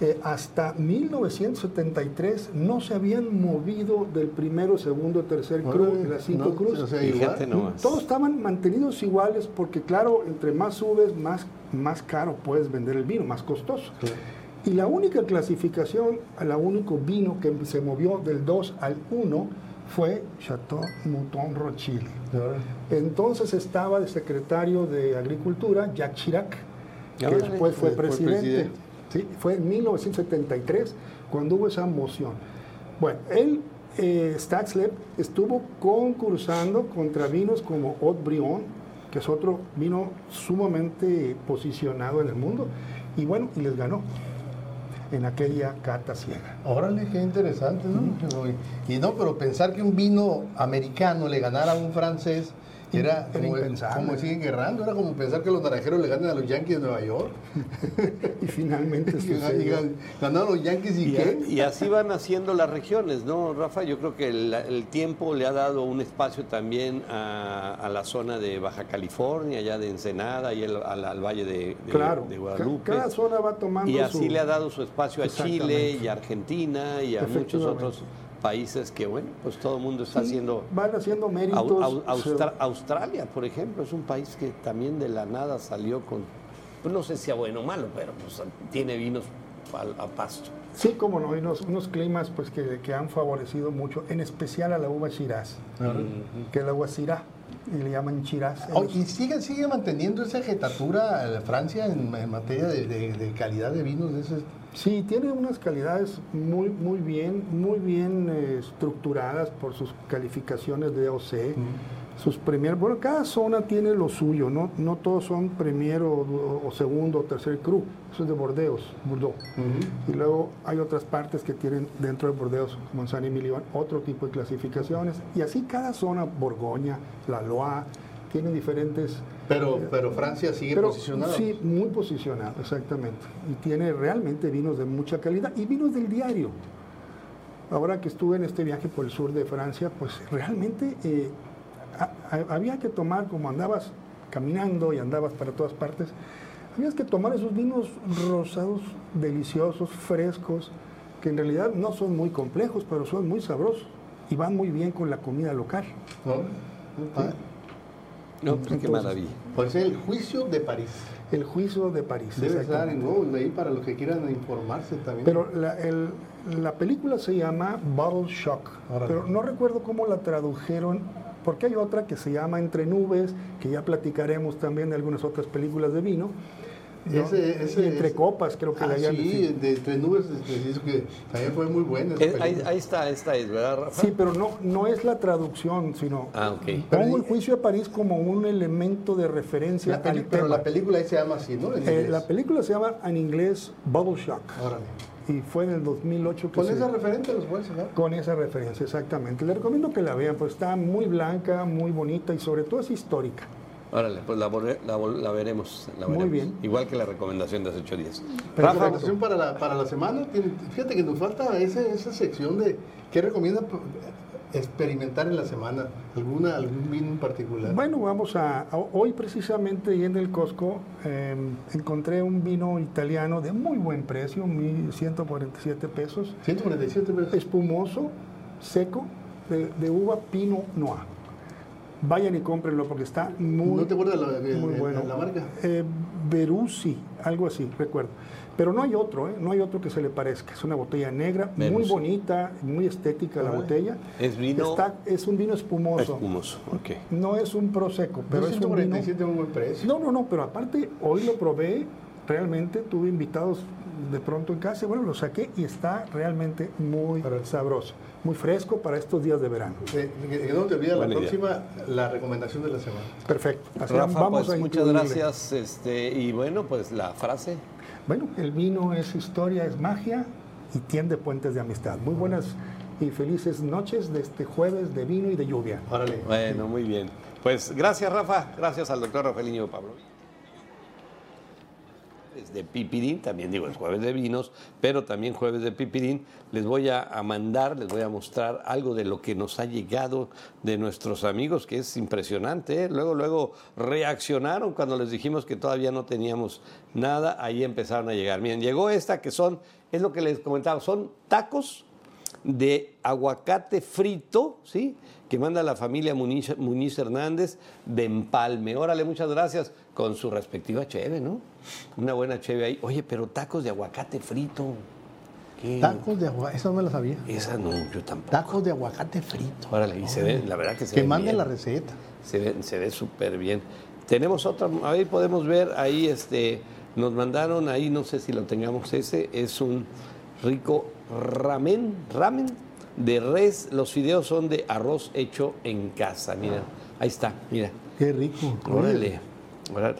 eh, hasta 1973 no se habían movido del primero, segundo, tercer cru, de las cinco No, cruz. o sea, igual. Todos estaban mantenidos iguales porque, claro, entre más subes, más, más caro puedes vender el vino, más costoso. Y la única clasificación, el único vino que se movió del 2 al 1 fue Chateau Mouton Rothschild. Entonces estaba el secretario de Agricultura, Jacques Chirac, que después fue Fue presidente. presidente. Sí, fue en 1973 cuando hubo esa moción. Bueno, él, eh, Staxleb, estuvo concursando contra vinos como Haut Brion, que es otro vino sumamente posicionado en el mundo, y bueno, y les ganó en aquella cata ciega. Órale, qué interesante, ¿no? Y no, pero pensar que un vino americano le ganara a un francés era, Era como, impensable. como siguen guerrando, era como pensar que los naranjeros le ganen a los Yankees de Nueva York. Y finalmente Ganaron los Yankees y, Y, qué? y así van haciendo las regiones, ¿no, Rafa? Yo creo que el, el tiempo le ha dado un espacio también a, a la zona de Baja California, allá de Ensenada, y el- al, al Valle de, de- Claro, de Guadalupe. cada zona va tomando Y así su- le ha dado su espacio a Chile y a Argentina y a muchos otros países que, bueno, pues todo el mundo está Sí, haciendo... Van haciendo méritos. Au- au- se- Austra- Australia, por ejemplo, es un país que también de la nada salió con, pues no sé si sea bueno o malo, pero pues, tiene vinos a, pasto. Sí, como no, hay unos, unos climas pues, que, que han favorecido mucho, en especial a la uva Shiraz, que es la uva Syrah, y le llaman Shiraz. Oh, ¿Y sigue, sigue manteniendo esa jetatura eh, Francia en, en materia de, de- de calidad de vinos de ese Sí, tiene unas calidades muy, muy bien, muy bien eh, estructuradas por sus calificaciones de OC. Sus premier, bueno, cada zona tiene lo suyo, no, no todos son primero o, o segundo o tercer cru, eso es de Bordeos, Bordeaux. Y luego hay otras partes que tienen dentro de Bordeos, como en San Emilio, otro tipo de clasificaciones. Y así cada zona, Borgoña, La Loire, tienen diferentes Pero, pero Francia sigue pero, posicionado. Sí, muy posicionado, exactamente. Y tiene realmente vinos de mucha calidad y vinos del diario. Ahora que estuve en este viaje por el sur de Francia, pues realmente eh, a- a- había que tomar, como andabas caminando y andabas para todas partes, habías que tomar esos vinos rosados, deliciosos, frescos, que en realidad no son muy complejos, pero son muy sabrosos y van muy bien con la comida local. ¿no? Ah, No, pues qué Entonces, maravilla. Pues el juicio de París. El juicio de París. Debe estar. ¿no? ahí para los que quieran informarse también. Pero la, el- la película se llama Bottle Shock, pero no recuerdo cómo la tradujeron, porque hay otra que se llama Entre Nubes, que ya platicaremos también de algunas otras películas de vino. ¿No? Ese- ese- Y Entre ese- Copas, creo que ah, la hayan sí, de Tres Nubes, que también fue muy buena esa Eh, ahí, ahí está, esta es, ¿verdad, Rafa? Sí, pero no, no es la traducción, sino Ah, ok. pongo el juicio de París como un elemento de referencia La peli- al pero tema. la película ahí se llama así, ¿no? En Eh, la película se llama en inglés Bubble Shock Órale. y fue en el 2008 que Con se- esa referente los puedes sacar. Con esa referencia, exactamente. Le recomiendo que la vean, pues está muy blanca, muy bonita y sobre todo es histórica. Órale, pues la, la la veremos. la Muy veremos. bien. Igual que la recomendación de hace ocho días. Pero Rafa, recomendación para la, para la semana, tiene- fíjate que nos falta ese- esa sección de qué recomienda experimentar en la semana, alguna algún vino en particular. Bueno, vamos a, a- hoy precisamente y en el Costco eh, encontré un vino italiano de muy buen precio, 1.147 pesos, 147 pesos. espumoso, seco, de, de uva Pinot Noir. Vayan y cómprenlo porque está muy, ¿No te acuerdas la, el- muy bueno. la marca? Eh, Beruzzi, algo así, recuerdo. Pero no hay otro, ¿eh? no hay otro que se le parezca. Es una botella negra, muy bonita, muy estética la Órale. botella. Es vino- Está- es un vino espumoso. espumoso. Ok. No es un prosecco, pero es un vino. 147 es un buen precio. No, no, no, pero aparte hoy lo probé, realmente tuve invitados de pronto en casa, y bueno, lo saqué y está realmente muy sabroso, muy fresco para estos días de verano. Eh, no te olvides la idea. próxima, la recomendación de la semana. Perfecto. Así Rafa, vamos pues a muchas gracias. Este, y bueno, pues la frase. Bueno, el vino es historia, es magia y tiende puentes de amistad. Muy buenas y felices noches de este jueves de vino y de lluvia. Órale. Bueno, muy bien. Pues gracias, Rafa. Gracias al doctor Rafaeliño Pablo. De Pipirín, también digo, es jueves de vinos, pero también jueves de Pipirín. Les voy a, a mandar, les voy a mostrar algo de lo que nos ha llegado de nuestros amigos, que es impresionante. ¿eh? Luego, luego reaccionaron cuando les dijimos que todavía no teníamos nada. Ahí empezaron a llegar. Miren, llegó esta que son, es lo que les comentaba, son tacos de aguacate frito, ¿sí? Que manda la familia Muniz Hernández de Empalme. Órale, muchas gracias. Con su respectiva cheve, ¿no? Una buena cheve ahí. Oye, pero tacos de aguacate frito. ¿Qué? Tacos de aguacate, esa no me la sabía. Esa no, yo tampoco. Tacos de aguacate frito. Órale, y se ve, la verdad que se Que ve manden bien. la receta. Se ve, se ve súper bien. Tenemos otra, ahí podemos ver, ahí este, nos mandaron, ahí no sé si lo tengamos ese, es un rico ramen, ramen de res, los fideos son de arroz hecho en casa, mira, ahí está, mira, Qué rico. órale,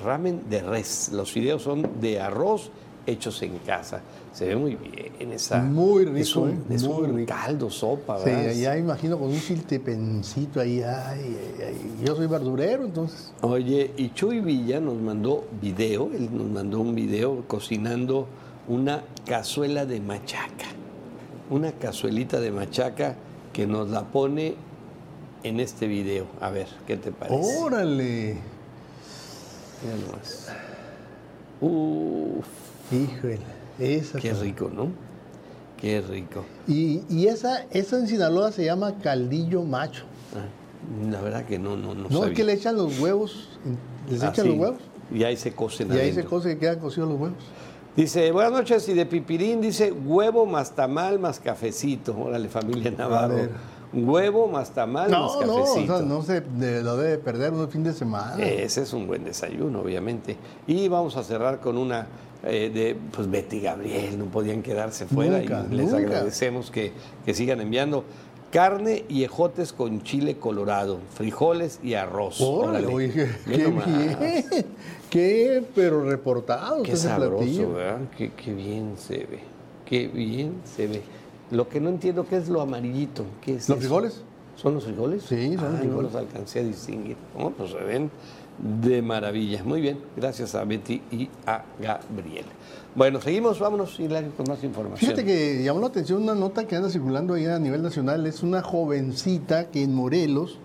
ramen de res, los fideos son de arroz hechos en casa, se ve muy bien esa. Muy rico, es un, ¿eh? es Muy un rico. caldo, sopa, Sí, ¿verdad? ya imagino con un chiltepencito ahí. Ay, ay, ay. Yo soy verdurero, entonces. Oye, y Chuy Villa nos mandó video, él nos mandó un video cocinando una cazuela de machaca. Una cazuelita de machaca que nos la pone en este video. A ver, ¿qué te parece? Órale. Mira nomás. Uf, Híjole. Esa qué rico, ¿no? Qué rico. Y, y esa, esa en Sinaloa se llama caldillo macho. Ah, La verdad que no, no, no, No, sabía. es que le echan los huevos. Les echan Así, los huevos. Y ahí se cocen Y ahí se que quedan cocidos los huevos. Dice, buenas noches, y de pipirín dice huevo más tamal más cafecito. Órale, familia Navarro. Huevo más tamal más No, no, o cafecito. sea, no se de- lo debe perder un fin de semana. Ese es un buen desayuno, obviamente. Y vamos a cerrar con una eh, de pues Betty Gabriel, no podían quedarse fuera Nunca, y les nunca. agradecemos que, que sigan enviando. Carne y ejotes con chile colorado, frijoles y arroz. Órale, oye, qué, bien. Qué, pero reportado Qué sabroso. ¿verdad? Qué, qué bien se ve. Qué bien se ve. Lo que no entiendo, ¿qué es lo amarillito? ¿Qué es ¿Los eso? frijoles? ¿Son los frijoles? Sí, son Ah, los frijoles. No los alcancé a distinguir. No, pues se ven de maravilla. Muy bien, gracias a Betty y a Gabriel. Bueno, seguimos, vámonos, Hilario, con más información. Fíjate que llamó la atención una nota que anda circulando ahí a nivel nacional. Es una jovencita que en Morelos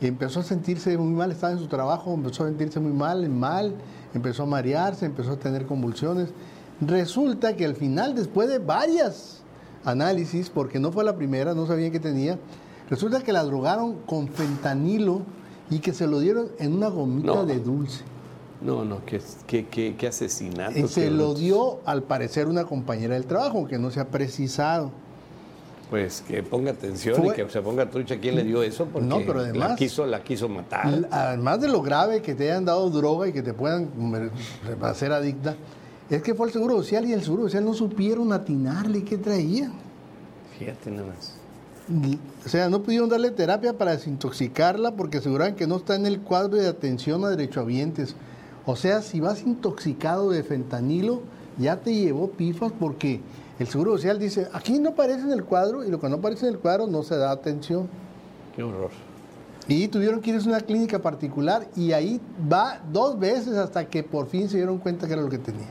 empezó a sentirse muy mal, estaba en su trabajo, empezó a sentirse muy mal, mal, empezó a marearse, empezó a tener convulsiones. Resulta que al final, después de varias análisis, porque no fue la primera, no sabían qué tenía, resulta que la drogaron con fentanilo y que se lo dieron en una gomita No. de dulce. No, no, qué, qué, qué, qué asesinato. Y se qué lo dio, al parecer, una compañera del trabajo, aunque no se ha precisado. Pues que ponga atención Fue- y que se ponga trucha quién le dio eso, porque No, pero la además- quiso, la quiso matar. Además de lo grave que te hayan dado droga y que te puedan hacer adicta, es que fue el Seguro Social y el Seguro Social no supieron atinarle qué traía. Fíjate nada más. O sea, no pudieron darle terapia para desintoxicarla porque aseguraban que no está en el cuadro de atención a derechohabientes. O sea, si vas intoxicado de fentanilo, ya te llevó pifas porque el Seguro Social dice, aquí no aparece en el cuadro y lo que no aparece en el cuadro no se da atención. Qué horror. Y tuvieron que ir a una clínica particular y ahí va dos veces hasta que por fin se dieron cuenta que era lo que tenía.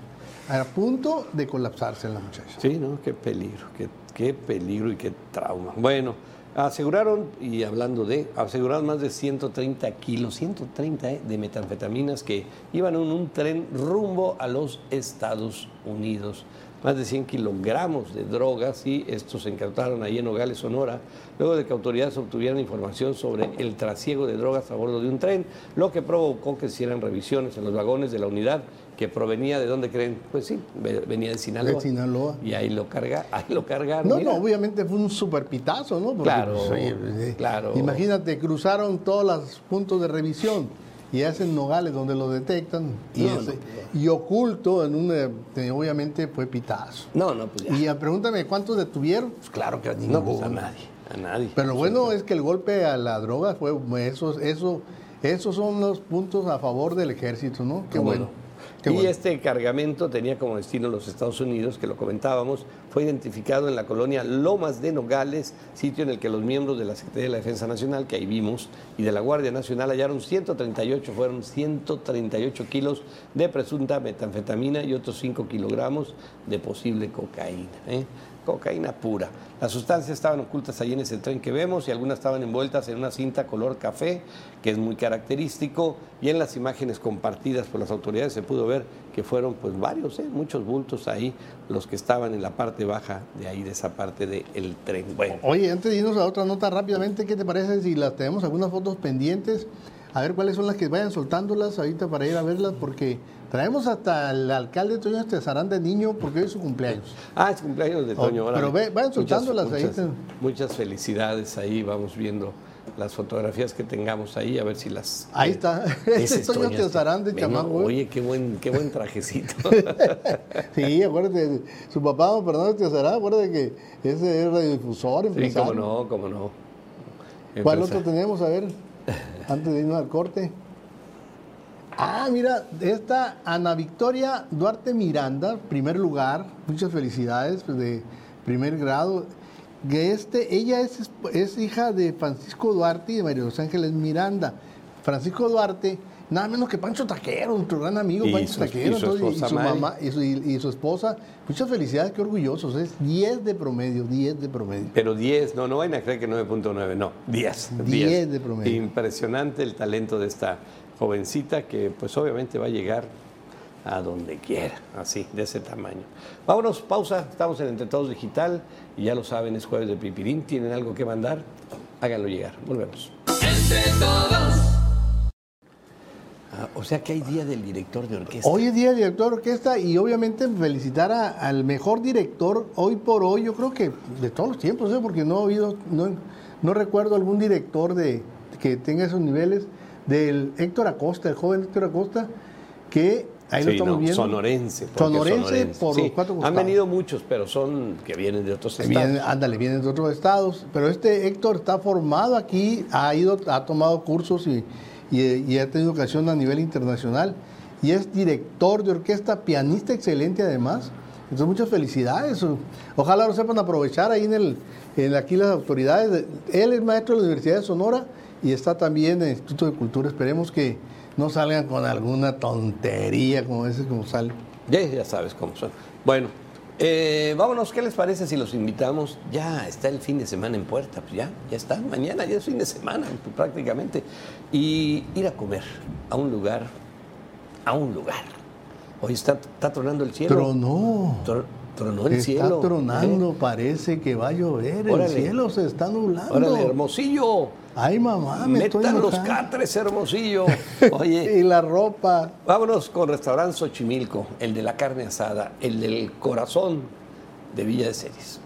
A punto de colapsarse la muchacha. Sí, ¿no? Qué peligro, qué, qué peligro y qué trauma. Bueno, aseguraron, y hablando de, aseguraron más de 130 kilos, 130 eh, de metanfetaminas que iban en un tren rumbo a los Estados Unidos. Más de 100 kilogramos de drogas y estos se incautaron ahí en Nogales, Sonora, luego de que autoridades obtuvieran información sobre el trasiego de drogas a bordo de un tren, lo que provocó que se hicieran revisiones en los vagones de la unidad que provenía de dónde creen, pues sí, ve- venía de Sinaloa. De Sinaloa. Y ahí lo carga, ahí lo cargaron. No, mira. no, obviamente fue un super pitazo, ¿no? Porque, Claro, oye, eh, claro. Imagínate, cruzaron todos los puntos de revisión y hacen nogales donde lo detectan y, No, ese- no, y oculto en un, eh, obviamente fue pitazo. No, no, pues ya. Y pregúntame, ¿cuántos detuvieron? Pues claro que no, pues a nadie, a nadie. Pero lo bueno es que el golpe a la droga fue, eso, eso, esos son los puntos a favor del ejército, ¿no? Qué ¿Cómo bueno. Qué y bueno. este cargamento tenía como destino los Estados Unidos, que lo comentábamos, fue identificado en la colonia Lomas de Nogales, sitio en el que los miembros de la Secretaría de la Defensa Nacional, que ahí vimos, y de la Guardia Nacional hallaron 138, fueron 138 kilos de presunta metanfetamina y otros 5 kilogramos de posible cocaína. ¿eh? Cocaína pura. Las sustancias estaban ocultas allí en ese tren que vemos y algunas estaban envueltas en una cinta color café, que es muy característico, y en las imágenes compartidas por las autoridades se pudo ver que fueron pues varios, ¿eh? muchos bultos ahí, los que estaban en la parte baja de ahí, de esa parte del tren. Bueno, Oye, antes de irnos a otra nota rápidamente, ¿qué te parece si las tenemos algunas fotos pendientes? A ver cuáles son las que vayan soltándolas ahorita para ir a verlas, porque traemos hasta el alcalde Toño Estezarán de niño, porque hoy es su cumpleaños. Ah, es cumpleaños de Oh, Toño. órale. pero ve- vayan soltándolas ahí. muchas, muchas felicidades ahí, vamos viendo las fotografías que tengamos ahí, a ver si las... Ahí está. Ese es Toño Tezarán de chamaco, ¿eh? Oye, qué buen, qué buen trajecito. Sí, acuérdate, su papá, don Fernando Estezarán, acuérdate que ese es radiodifusor, sí, empresario. cómo no, cómo no. ¿Cuál otro tenemos? A ver, antes de irnos al corte. Ah, mira, esta Ana Victoria Duarte Miranda, primer lugar, muchas felicidades pues, de primer grado. Que este, ella es, es hija de Francisco Duarte y de María Los Ángeles Miranda. Francisco Duarte, nada menos que Pancho Taquero, nuestro gran amigo Y Pancho su- Taquero, y su entonces, mamá y su, y su esposa. Muchas felicidades, qué orgullosos, es 10 de promedio, 10 de promedio. Pero 10, no, no vayan a creer que 9.9, no, 10. 10 de promedio. Impresionante el talento de esta jovencita que pues obviamente va a llegar a donde quiera, así, de ese tamaño. Vámonos, pausa, estamos en Entre Todos Digital y ya lo saben, es jueves de Pipirín, ¿tienen algo que mandar? Háganlo llegar, volvemos. Entre todos. Ah, o sea que hay día del director de orquesta. Hoy es día del director de orquesta y obviamente felicitar a- al mejor director hoy por hoy, yo creo que de todos los tiempos, ¿eh? porque no he oído, no, no recuerdo algún director de, que tenga esos niveles, del Héctor Acosta, el joven Héctor Acosta, que Ahí lo Sí, estamos no, viendo. Sonorense. Sonorense por los Sí, cuatro Han costados. venido muchos, pero son que vienen de otros estados. vienen- ándale, vienen de otros estados. Pero este Héctor está formado aquí, ha ido, ha tomado cursos y, y- y ha tenido ocasión a nivel internacional. Y es director de orquesta, pianista excelente además. Entonces, muchas felicidades. Ojalá lo sepan aprovechar ahí en el, en aquí las autoridades. Él es maestro de la Universidad de Sonora y está también el Instituto de Cultura. Esperemos que no salgan con alguna tontería como veces como sale. Ya, ya sabes cómo son. Bueno, eh, vámonos, ¿qué les parece si los invitamos? Ya está el fin de semana en puerta, pues ya, ya está, mañana ya es fin de semana pues, prácticamente. Y ir a comer a un lugar, a un lugar. Hoy está, está tronando el cielo. Tronó. Tro- tronó el Está cielo. tronando, ¿eh? parece que va a llover. Órale. El cielo se está nublando. Órale, Hermosillo. Ay, mamá, me estoy Metan los catres, Hermosillo. Oye, Y la ropa. Vámonos con Restaurante Xochimilco, el de la carne asada, el del corazón de Villa de Ceres.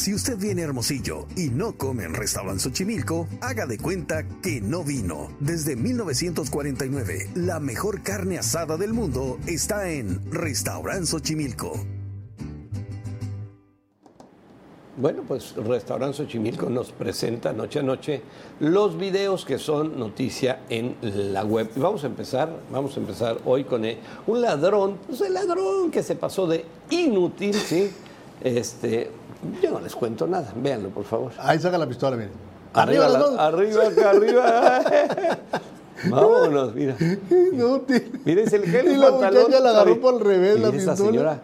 Si usted viene Hermosillo y no come en Restaurant Xochimilco, haga de cuenta que no vino. Desde 1949, la mejor carne asada del mundo está en Restaurant Xochimilco. Bueno, pues Restaurante Xochimilco nos presenta noche a noche los videos que son noticia en la web. Vamos a empezar, vamos a empezar hoy con eh, un ladrón, pues el ladrón que se pasó de inútil, ¿sí? Este, yo no les cuento nada, véanlo por favor. Ahí saca la pistola, miren. Arriba, las la- arriba, acá arriba. Vámonos, mira. Inútil. Mira, es el gel Y la muchacha la agarró por el revés, la esa pistola. señora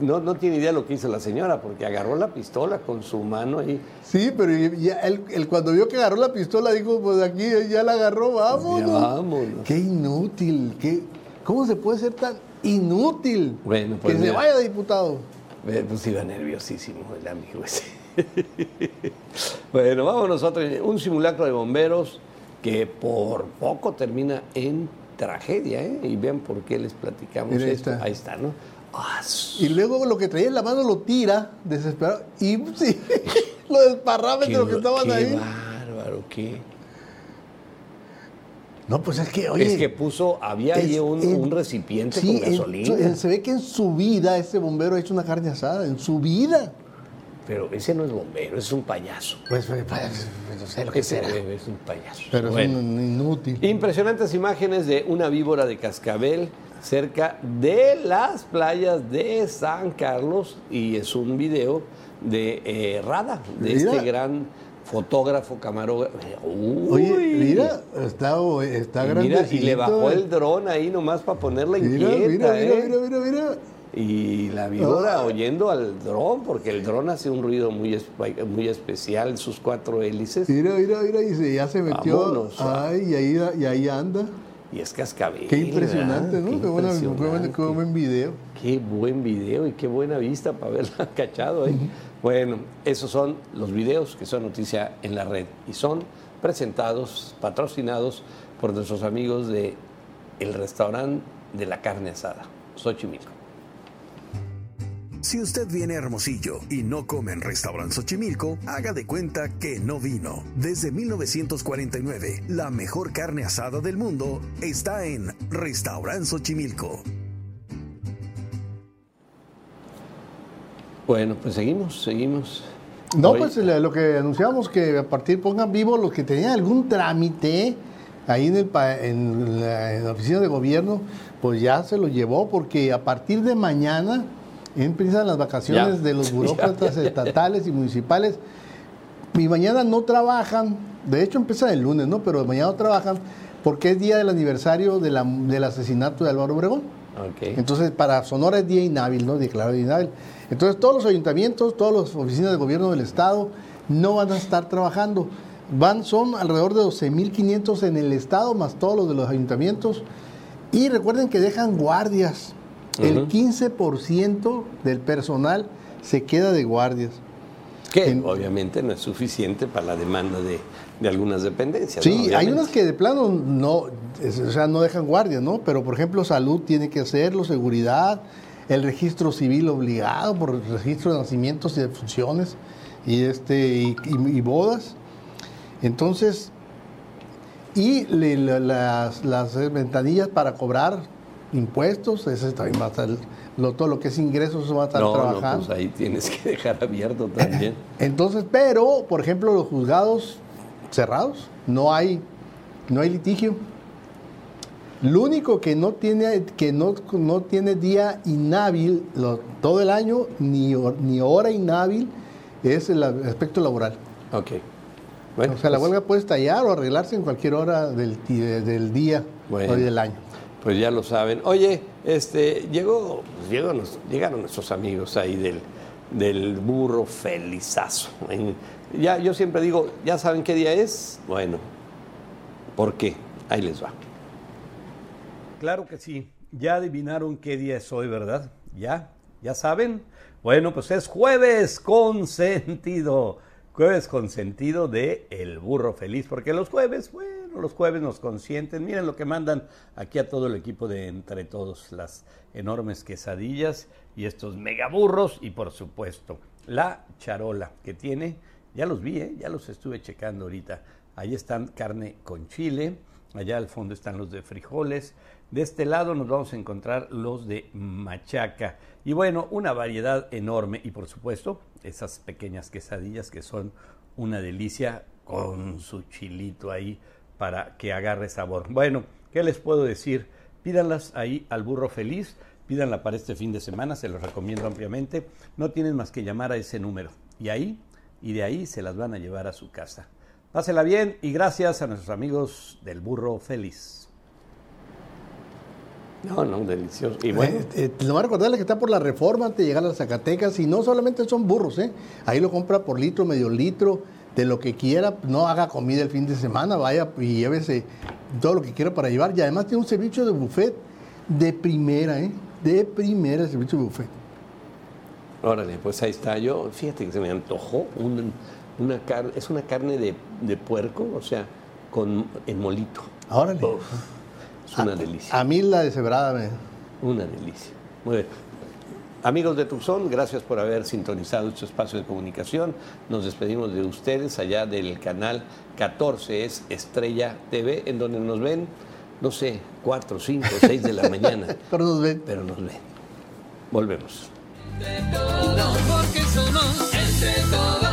no, no tiene idea lo que hizo la señora, porque agarró la pistola con su mano ahí. Sí, pero ya él, él cuando vio que agarró la pistola, dijo, pues aquí ya la agarró, vámonos. Vámonos. Qué inútil. Qué, ¿Cómo se puede ser tan inútil? Bueno, pues que se vaya diputado. Pues iba nerviosísimo el amigo ese. bueno, vámonos a otro. Un simulacro de bomberos que por poco termina en tragedia, ¿eh? Y vean por qué les platicamos Mira, esto. está. Ahí está, ¿no? Ah, Y luego lo que traía en la mano lo tira, desesperado, y sí, lo desparrama entre los que estaban qué ahí. bárbaro, qué. No, pues es que, oye. es que puso, había ahí es- un, en- un recipiente sí, con en- gasolina. se ve que en su vida este bombero ha hecho una carne asada, en su vida. Pero ese no es bombero, es un payaso. Pues, pues, pues, no sé lo que Ese será. es un payaso. Pero es un inútil. Impresionantes imágenes de una víbora de cascabel cerca de las playas de San Carlos y es un video de eh, Rada, de Mira. este gran fotógrafo, camarógrafo. Uy. Oye, mira, está, está grande. mira, y le bajó el dron ahí nomás para ponerla Mira, inquieta, mira, mira, ¿eh? mira, mira, mira. Y la víbora Ah. oyendo al dron, porque el dron hace un ruido muy, muy especial, sus cuatro hélices. Mira, mira, mira, y se, ya se metió. Vámonos. Ay, y ahí, y ahí anda. Y es cascabel. Qué impresionante, ¿verdad? ¿no? Qué, buen, qué buen video. Qué buen video y qué buena vista para haberla cachado. ¿eh? Bueno, esos son los videos que son noticia en la red y son presentados, patrocinados por nuestros amigos de el restaurante de la carne asada, Xochimilco. Si usted viene a Hermosillo y no come en Restaurant Xochimilco, haga de cuenta que no vino. Desde 1949, la mejor carne asada del mundo está en Restaurant Xochimilco. Bueno, pues seguimos, seguimos. No, Hoy- pues le- lo que anunciamos que a partir pongan vivo los que tenían algún trámite ahí en, el, pa- en, la, en la oficina de gobierno, pues ya se lo llevó porque a partir de mañana empiezan las vacaciones Ya. de los burócratas Ya, ya, ya. estatales y municipales. Y mañana no trabajan, de hecho empieza el lunes, ¿no? Pero mañana no trabajan porque es día del aniversario de la- del asesinato de Álvaro Obregón. Entonces, para Sonora es día inhábil, ¿no? Declarado día inhábil. Entonces, todos los ayuntamientos, todas las oficinas de gobierno del Estado no van a estar trabajando. Van, son alrededor de 12.500 en el Estado, más todos los de los ayuntamientos. Y recuerden que dejan guardias. El Ujú. 15% del personal se queda de guardias. Que en- obviamente no es suficiente para la demanda de, de algunas dependencias. Sí, ¿no? hay unas que de plano no, o sea, no dejan guardia, ¿no? Pero por ejemplo, salud tiene que hacerlo, seguridad, el registro civil obligado por el registro de nacimientos y de funciones y este y, y- y bodas. Entonces, Y le- le- las, las ventanillas para cobrar impuestos, ese también va a estar, lo- todo lo que es ingresos eso va a estar No, no, trabajando. pues ahí tienes que dejar abierto también. Entonces, pero, por ejemplo, los juzgados cerrados, no hay, no hay litigio. Lo único que no tiene, que no, no tiene día inhábil lo- todo el año, ni, ni hora inhábil, es el aspecto laboral. Ok. Bueno, o sea, la pues- huelga puede estallar o arreglarse en cualquier hora del, del día Bueno. o del año. Pues ya lo saben. Oye, este, llegó, pues, llegaron nuestros amigos ahí del, del burro felizazo. Ya, yo siempre digo, ¿ya saben qué día es? Bueno, ¿por qué? Ahí les va. Claro que sí. Ya adivinaron qué día es hoy, ¿verdad? ¿Ya? ¿Ya saben? Bueno, pues es jueves con sentido. Jueves con sentido de El Burro Feliz, porque los jueves, bueno, los jueves nos consienten. Miren lo que mandan aquí a todo el equipo de Entre Todos, las enormes quesadillas y estos megaburros y por supuesto la charola que tiene, ya los vi, ¿eh? ya los estuve checando ahorita. Ahí están carne con chile, allá al fondo están los de frijoles, de este lado nos vamos a encontrar los de machaca. Y bueno, una variedad enorme y por supuesto esas pequeñas quesadillas que son una delicia con su chilito ahí para que agarre sabor. Bueno, ¿qué les puedo decir? Pídanlas ahí al burro feliz, pídanla para este fin de semana, se los recomiendo ampliamente. No tienen más que llamar a ese número y ahí y de ahí se las van a llevar a su casa. Pásela bien y gracias a nuestros amigos del burro feliz. No, no, delicioso. Y bueno, Eh, eh, recordarles que está por la reforma antes de llegar a las Zacatecas y no solamente son burros, ¿eh? ahí lo compra por litro, medio litro, de lo que quiera, no haga comida el fin de semana, vaya y llévese todo lo que quiera para llevar. Y además tiene un servicio de buffet de primera, ¿eh? de primera el servicio de buffet. órale, pues ahí está. Yo, fíjate que se me antojó un- una carne, es una carne de, de puerco, o sea, con en molito. Órale. Uf, es una delicia. A mí la deshebrada me... Una delicia. Muy bien. Amigos de Tucson, gracias por haber sintonizado este espacio de comunicación. Nos despedimos de ustedes allá del canal 14, es Estrella TV, en donde nos ven, no sé, 4, 5, 6 de la mañana. pero nos ven. Pero nos ven. Volvemos. Entre todos, porque somos entre todos.